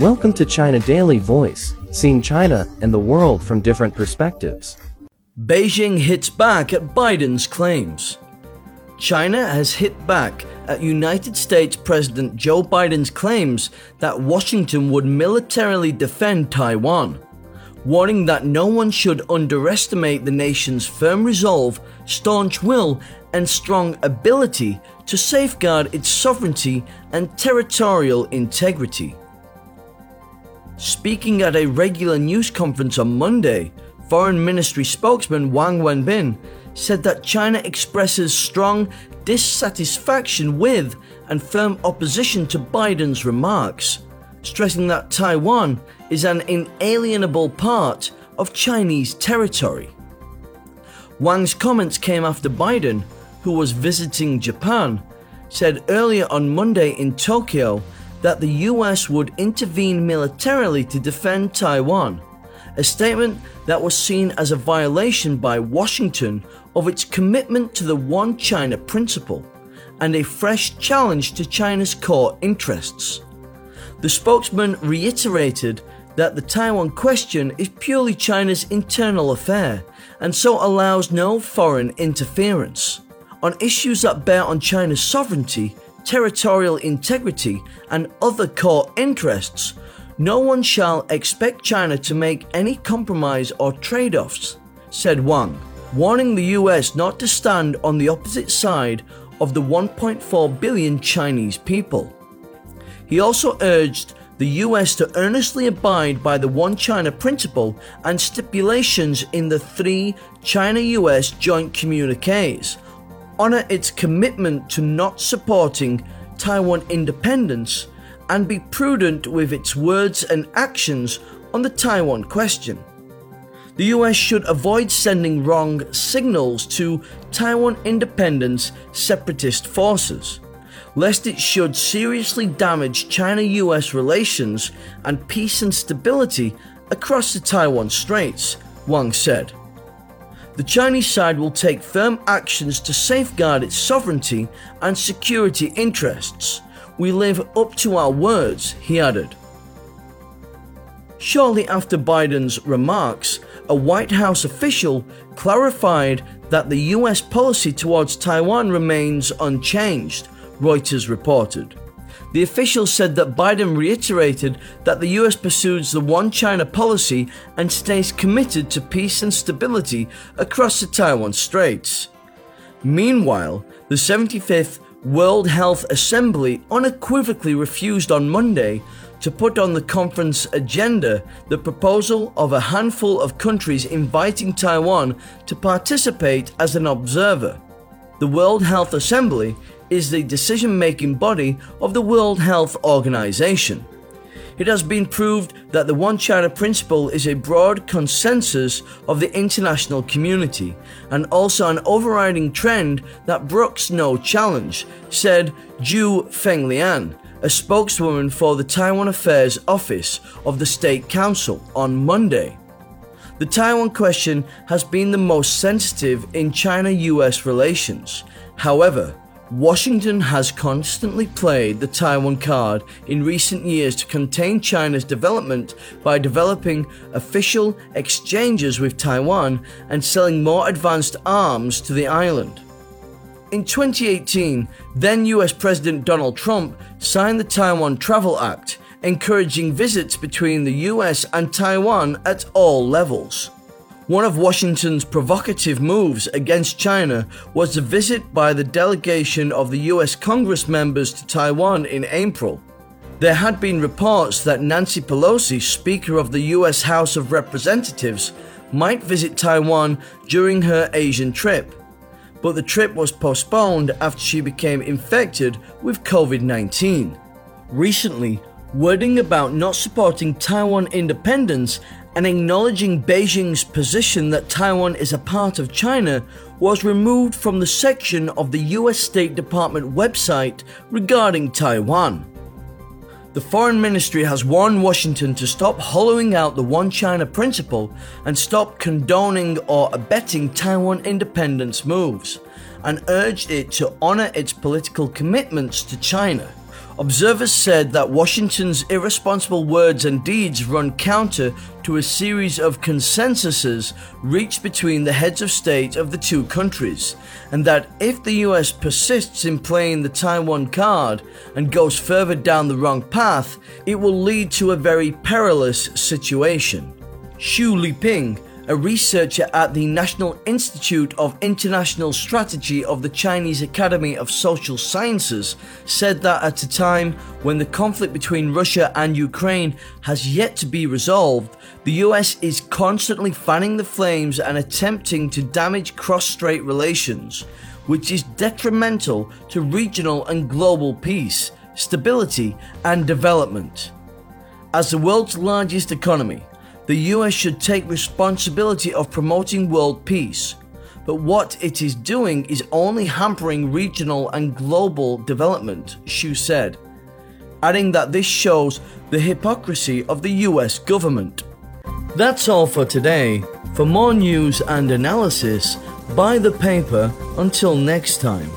Welcome to China Daily Voice, seeing China and the world from different perspectives. Beijing hits back at Biden's claims. China has hit back at United States President Joe Biden's claims that Washington would militarily defend Taiwan, warning that no one should underestimate the nation's firm resolve, staunch will, and strong ability to safeguard its sovereignty and territorial integrity. Speaking at a regular news conference on Monday, Foreign Ministry spokesman Wang Wenbin said that China expresses strong dissatisfaction with and firm opposition to Biden's remarks, stressing that Taiwan is an inalienable part of Chinese territory. Wang's comments came after Biden, who was visiting Japan, said earlier on Monday in Tokyo that the US would intervene militarily to defend Taiwan, a statement that was seen as a violation by Washington of its commitment to the One China principle and a fresh challenge to China's core interests. The spokesman reiterated that the Taiwan question is purely China's internal affair and so allows no foreign interference. On issues that bear on China's sovereignty, territorial integrity, and other core interests, no one shall expect China to make any compromise or trade offs, said Wang, warning the US not to stand on the opposite side of the 1.4 billion Chinese people. He also urged the US to earnestly abide by the One China principle and stipulations in the three China US joint communiques, honor its commitment to not supporting Taiwan independence, and be prudent with its words and actions on the Taiwan question. The US should avoid sending wrong signals to Taiwan independence separatist forces lest it should seriously damage China US relations and peace and stability across the Taiwan Straits, Wang said. The Chinese side will take firm actions to safeguard its sovereignty and security interests. We live up to our words, he added. Shortly after Biden's remarks, a White House official clarified that the US policy towards Taiwan remains unchanged Reuters reported. The official said that Biden reiterated that the US pursues the One China policy and stays committed to peace and stability across the Taiwan Straits. Meanwhile, the 75th World Health Assembly unequivocally refused on Monday to put on the conference agenda the proposal of a handful of countries inviting Taiwan to participate as an observer. The World Health Assembly is the decision making body of the World Health Organization. It has been proved that the One China principle is a broad consensus of the international community and also an overriding trend that brooks no challenge, said Zhu Fenglian, a spokeswoman for the Taiwan Affairs Office of the State Council, on Monday. The Taiwan question has been the most sensitive in China US relations. However, Washington has constantly played the Taiwan card in recent years to contain China's development by developing official exchanges with Taiwan and selling more advanced arms to the island. In 2018, then US President Donald Trump signed the Taiwan Travel Act, encouraging visits between the US and Taiwan at all levels. One of Washington's provocative moves against China was the visit by the delegation of the US Congress members to Taiwan in April. There had been reports that Nancy Pelosi, Speaker of the US House of Representatives, might visit Taiwan during her Asian trip, but the trip was postponed after she became infected with COVID 19. Recently, wording about not supporting Taiwan independence and acknowledging Beijing's position that Taiwan is a part of China was removed from the section of the US State Department website regarding Taiwan. The Foreign Ministry has warned Washington to stop hollowing out the One China principle and stop condoning or abetting Taiwan independence moves, and urged it to honor its political commitments to China. Observers said that Washington's irresponsible words and deeds run counter to a series of consensuses reached between the heads of state of the two countries, and that if the US persists in playing the Taiwan card and goes further down the wrong path, it will lead to a very perilous situation. Xu Liping, a researcher at the National Institute of International Strategy of the Chinese Academy of Social Sciences, said that at a time when the conflict between Russia and Ukraine has yet to be resolved, the US is constantly fanning the flames and attempting to damage cross strait relations, which is detrimental to regional and global peace, stability, and development. As the world's largest economy, the US should take responsibility of promoting world peace. But what it is doing is only hampering regional and global development, Xu said, adding that this shows the hypocrisy of the US government. That's all for today. For more news and analysis, buy the paper until next time.